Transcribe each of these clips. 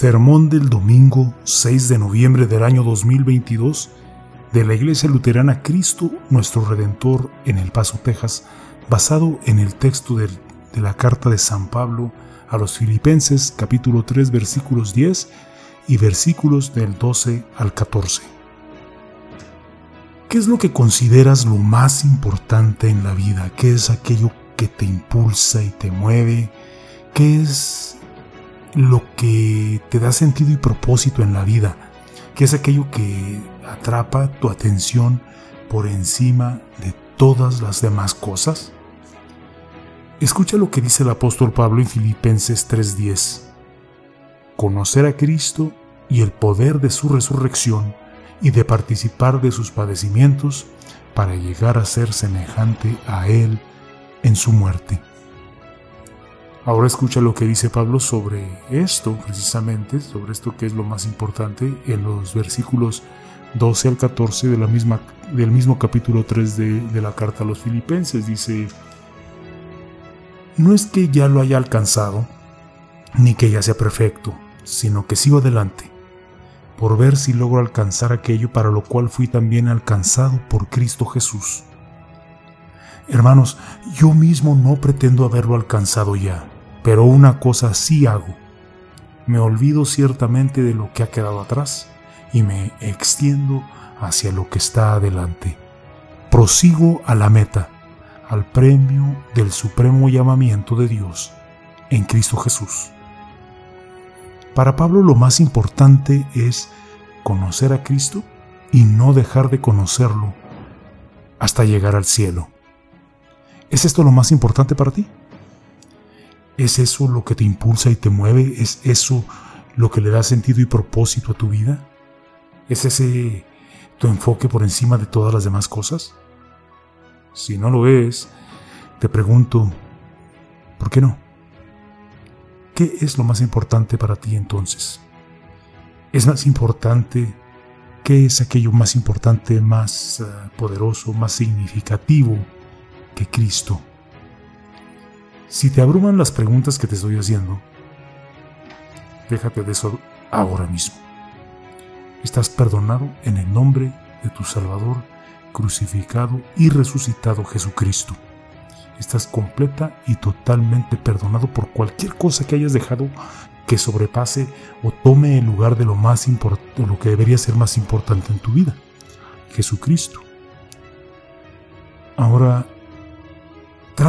Sermón del domingo 6 de noviembre del año 2022 de la Iglesia Luterana Cristo nuestro Redentor en El Paso, Texas, basado en el texto de, la carta de San Pablo a los Filipenses capítulo 3 versículos 10 y versículos del 12 al 14. ¿Qué es lo que consideras lo más importante en la vida? ¿Qué es aquello que te impulsa y te mueve? ¿Qué es lo que te da sentido y propósito en la vida, que es aquello que atrapa tu atención por encima de todas las demás cosas? Escucha lo que dice el apóstol Pablo en Filipenses 3:10. Conocer a Cristo y el poder de su resurrección y de participar de sus padecimientos para llegar a ser semejante a Él en su muerte Ahora escucha lo que dice Pablo sobre esto, precisamente, sobre esto que es lo más importante, en los versículos 12 al 14 de la misma, del mismo capítulo 3 de, de la carta a los filipenses. Dice, no es que ya lo haya alcanzado, ni que ya sea perfecto, sino que sigo adelante, por ver si logro alcanzar aquello para lo cual fui también alcanzado por Cristo Jesús. Hermanos, yo mismo no pretendo haberlo alcanzado ya, pero una cosa sí hago. Me olvido ciertamente de lo que ha quedado atrás y me extiendo hacia lo que está adelante. Prosigo a la meta, al premio del supremo llamamiento de Dios en Cristo Jesús. Para Pablo lo más importante es conocer a Cristo y no dejar de conocerlo hasta llegar al cielo. ¿Es esto lo más importante para ti? ¿Es eso lo que te impulsa y te mueve? ¿Es eso lo que le da sentido y propósito a tu vida? ¿Es ese tu enfoque por encima de todas las demás cosas? Si no lo es, te pregunto, ¿por qué no? ¿Qué es lo más importante para ti entonces? ¿Es más importante? ¿Qué es aquello más importante, más uh, poderoso, más significativo Cristo. Si te abruman las preguntas que te estoy haciendo, déjate de eso ahora mismo. Estás perdonado en el nombre de tu Salvador, crucificado y resucitado Jesucristo. Estás completa y totalmente perdonado por cualquier cosa que hayas dejado que sobrepase o tome el lugar de lo más lo que debería ser más importante en tu vida, Jesucristo. Ahora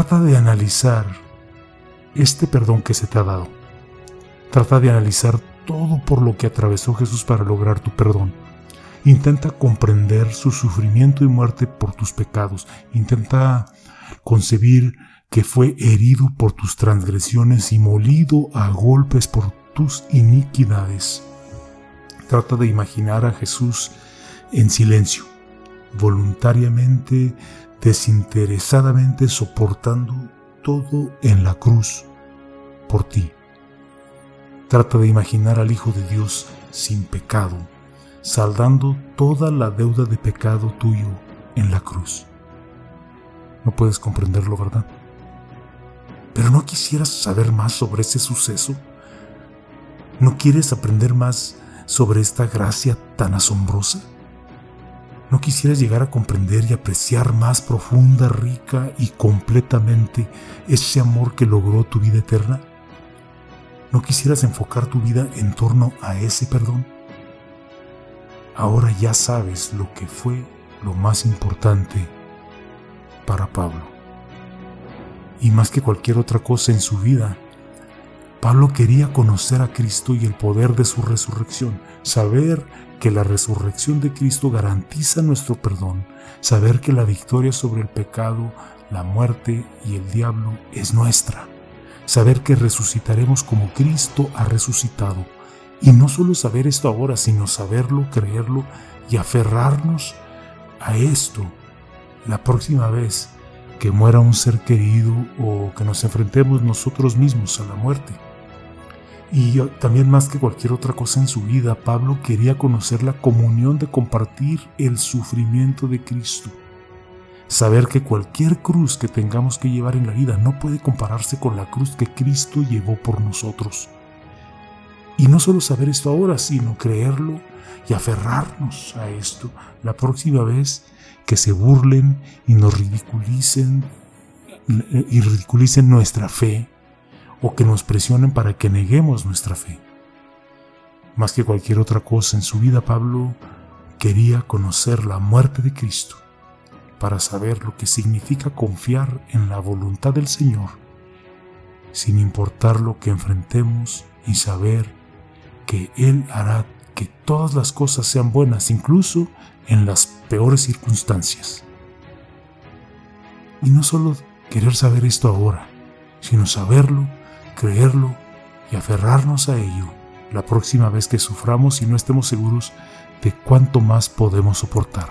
Trata de analizar este perdón que se te ha dado. Trata de analizar todo por lo que atravesó Jesús para lograr tu perdón. Intenta comprender su sufrimiento y muerte por tus pecados. Intenta concebir que fue herido por tus transgresiones y molido a golpes por tus iniquidades. Trata de imaginar a Jesús en silencio, voluntariamente desinteresadamente soportando todo en la cruz por ti. Trata de imaginar al Hijo de Dios sin pecado, saldando toda la deuda de pecado tuyo en la cruz. No puedes comprenderlo, ¿verdad? Pero no quisieras saber más sobre ese suceso. ¿No quieres aprender más sobre esta gracia tan asombrosa? ¿No quisieras llegar a comprender y apreciar más profunda, rica y completamente ese amor que logró tu vida eterna? ¿No quisieras enfocar tu vida en torno a ese perdón? Ahora ya sabes lo que fue lo más importante para Pablo. Y más que cualquier otra cosa en su vida, Pablo quería conocer a Cristo y el poder de su resurrección, saber que la resurrección de Cristo garantiza nuestro perdón, saber que la victoria sobre el pecado, la muerte y el diablo es nuestra, saber que resucitaremos como Cristo ha resucitado, y no solo saber esto ahora, sino saberlo, creerlo y aferrarnos a esto la próxima vez que muera un ser querido o que nos enfrentemos nosotros mismos a la muerte. Y también más que cualquier otra cosa en su vida, Pablo quería conocer la comunión de compartir el sufrimiento de Cristo. Saber que cualquier cruz que tengamos que llevar en la vida no puede compararse con la cruz que Cristo llevó por nosotros. Y no solo saber esto ahora, sino creerlo y aferrarnos a esto la próxima vez que se burlen y nos ridiculicen y ridiculicen nuestra fe o que nos presionen para que neguemos nuestra fe. Más que cualquier otra cosa en su vida, Pablo quería conocer la muerte de Cristo para saber lo que significa confiar en la voluntad del Señor, sin importar lo que enfrentemos y saber que Él hará que todas las cosas sean buenas, incluso en las peores circunstancias. Y no solo querer saber esto ahora, sino saberlo, creerlo y aferrarnos a ello la próxima vez que suframos y no estemos seguros de cuánto más podemos soportar.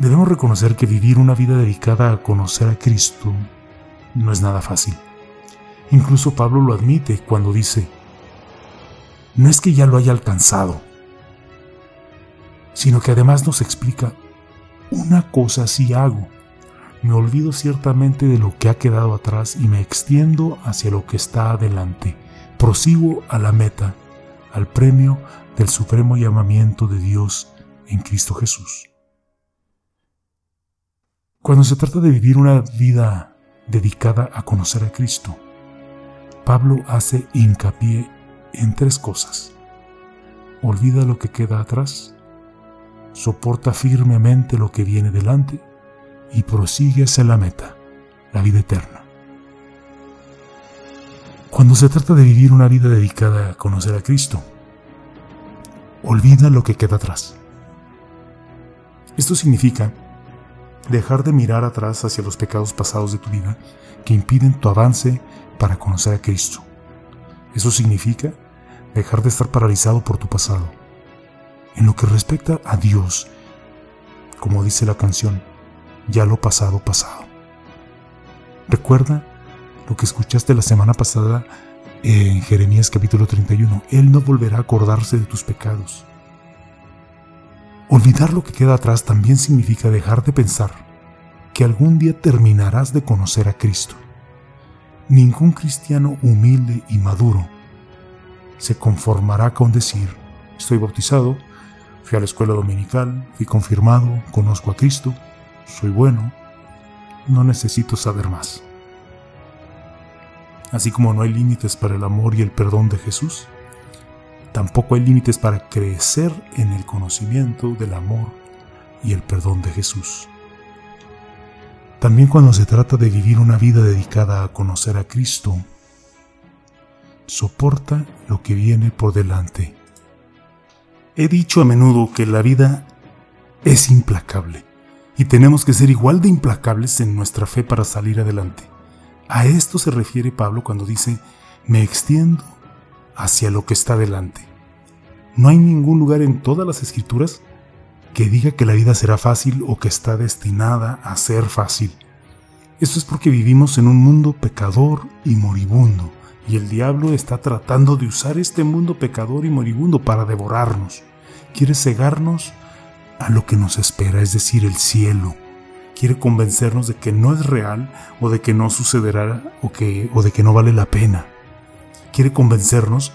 Debemos reconocer que vivir una vida dedicada a conocer a Cristo no es nada fácil. Incluso Pablo lo admite cuando dice, no es que ya lo haya alcanzado, sino que además nos explica, una cosa sí hago, me olvido ciertamente de lo que ha quedado atrás y me extiendo hacia lo que está adelante, prosigo a la meta, al premio del supremo llamamiento de Dios en Cristo Jesús. Cuando se trata de vivir una vida dedicada a conocer a Cristo, Pablo hace hincapié en tres cosas. Olvida lo que queda atrás, soporta firmemente lo que viene delante y prosigue hacia la meta, la vida eterna. Cuando se trata de vivir una vida dedicada a conocer a Cristo, olvida lo que queda atrás. Esto significa dejar de mirar atrás hacia los pecados pasados de tu vida que impiden tu avance para conocer a Cristo. Eso significa dejar de estar paralizado por tu pasado. En lo que respecta a Dios, como dice la canción, ya lo pasado pasado. Recuerda lo que escuchaste la semana pasada en Jeremías capítulo 31. Él no volverá a acordarse de tus pecados. Olvidar lo que queda atrás también significa dejar de pensar que algún día terminarás de conocer a Cristo. Ningún cristiano humilde y maduro se conformará con decir, estoy bautizado, fui a la escuela dominical, fui confirmado, conozco a Cristo, soy bueno, no necesito saber más. Así como no hay límites para el amor y el perdón de Jesús, tampoco hay límites para crecer en el conocimiento del amor y el perdón de Jesús. También cuando se trata de vivir una vida dedicada a conocer a Cristo, soporta lo que viene por delante. He dicho a menudo que la vida es implacable y tenemos que ser igual de implacables en nuestra fe para salir adelante. A esto se refiere Pablo cuando dice, me extiendo hacia lo que está delante. No hay ningún lugar en todas las escrituras que diga que la vida será fácil o que está destinada a ser fácil. Esto es porque vivimos en un mundo pecador y moribundo, y el diablo está tratando de usar este mundo pecador y moribundo para devorarnos. Quiere cegarnos a lo que nos espera, es decir, el cielo. Quiere convencernos de que no es real o de que no sucederá o, que, o de que no vale la pena. Quiere convencernos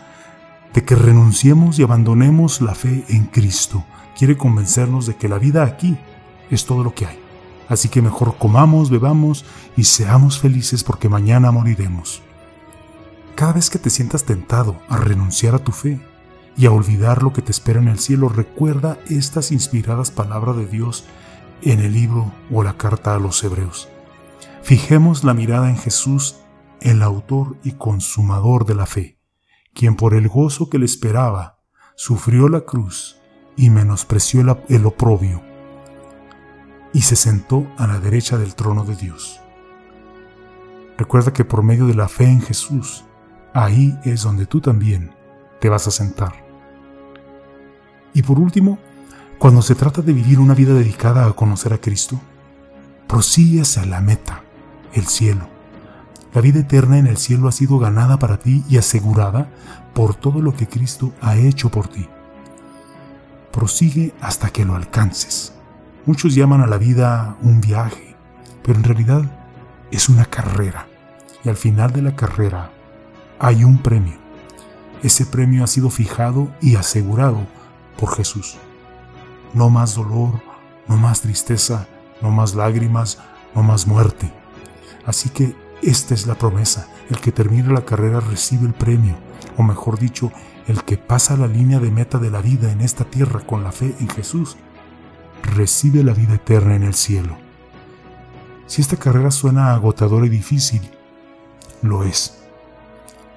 de que renunciemos y abandonemos la fe en Cristo quiere convencernos de que la vida aquí es todo lo que hay. Así que mejor comamos, bebamos y seamos felices porque mañana moriremos. Cada vez que te sientas tentado a renunciar a tu fe y a olvidar lo que te espera en el cielo, recuerda estas inspiradas palabras de Dios en el libro o la carta a los hebreos. Fijemos la mirada en Jesús, el autor y consumador de la fe, quien por el gozo que le esperaba sufrió la cruz y menospreció el, oprobio, y se sentó a la derecha del trono de Dios. Recuerda que por medio de la fe en Jesús, ahí es donde tú también te vas a sentar. Y por último, cuando se trata de vivir una vida dedicada a conocer a Cristo, prosigue hacia la meta, el cielo. La vida eterna en el cielo ha sido ganada para ti y asegurada por todo lo que Cristo ha hecho por ti prosigue hasta que lo alcances. Muchos llaman a la vida un viaje, pero en realidad es una carrera. Y al final de la carrera hay un premio. Ese premio ha sido fijado y asegurado por Jesús. No más dolor, no más tristeza, no más lágrimas, no más muerte. Así que esta es la promesa. El que termine la carrera recibe el premio, o mejor dicho, el que pasa la línea de meta de la vida en esta tierra con la fe en Jesús, recibe la vida eterna en el cielo. Si esta carrera suena agotadora y difícil, lo es.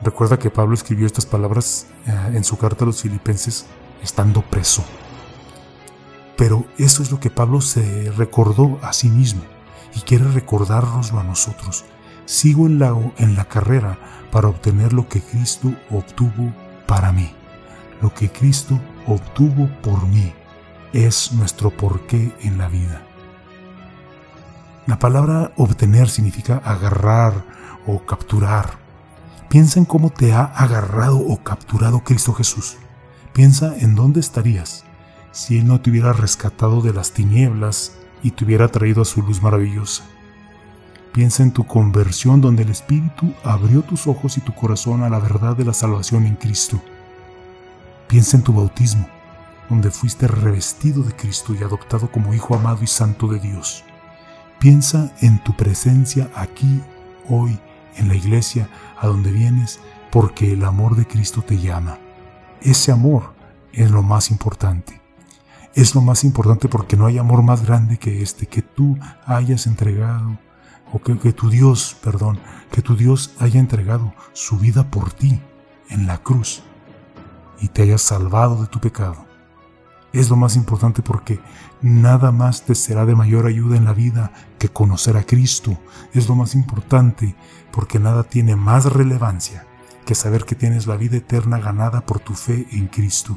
Recuerda que Pablo escribió estas palabras eh, en su carta a los filipenses estando preso. Pero eso es lo que Pablo se recordó a sí mismo y quiere recordárnoslo a nosotros. Sigo en la, en la carrera para obtener lo que Cristo obtuvo para mí. Lo que Cristo obtuvo por mí es nuestro porqué en la vida. La palabra obtener significa agarrar o capturar. Piensa en cómo te ha agarrado o capturado Cristo Jesús. Piensa en dónde estarías si Él no te hubiera rescatado de las tinieblas y te hubiera traído a su luz maravillosa. Piensa en tu conversión donde el Espíritu abrió tus ojos y tu corazón a la verdad de la salvación en Cristo. Piensa en tu bautismo, donde fuiste revestido de Cristo y adoptado como Hijo amado y santo de Dios. Piensa en tu presencia aquí, hoy, en la iglesia a donde vienes, porque el amor de Cristo te llama. Ese amor es lo más importante. Es lo más importante porque no hay amor más grande que este, que tú hayas entregado, o que, tu Dios, perdón, que tu Dios haya entregado su vida por ti en la cruz y te haya salvado de tu pecado es lo más importante porque nada más te será de mayor ayuda en la vida que conocer a Cristo. Es lo más importante porque nada tiene más relevancia que saber que tienes la vida eterna ganada por tu fe en Cristo.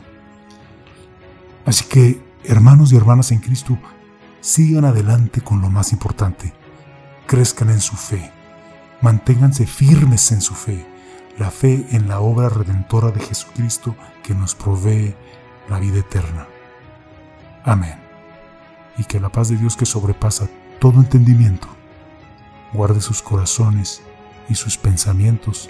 Así que, hermanos y hermanas en Cristo, sigan adelante con lo más importante. Crezcan en su fe. Manténganse firmes en su fe. La fe en la obra redentora de Jesucristo que nos provee la vida eterna. Amén. Y que la paz de Dios que sobrepasa todo entendimiento, guarde sus corazones y sus pensamientos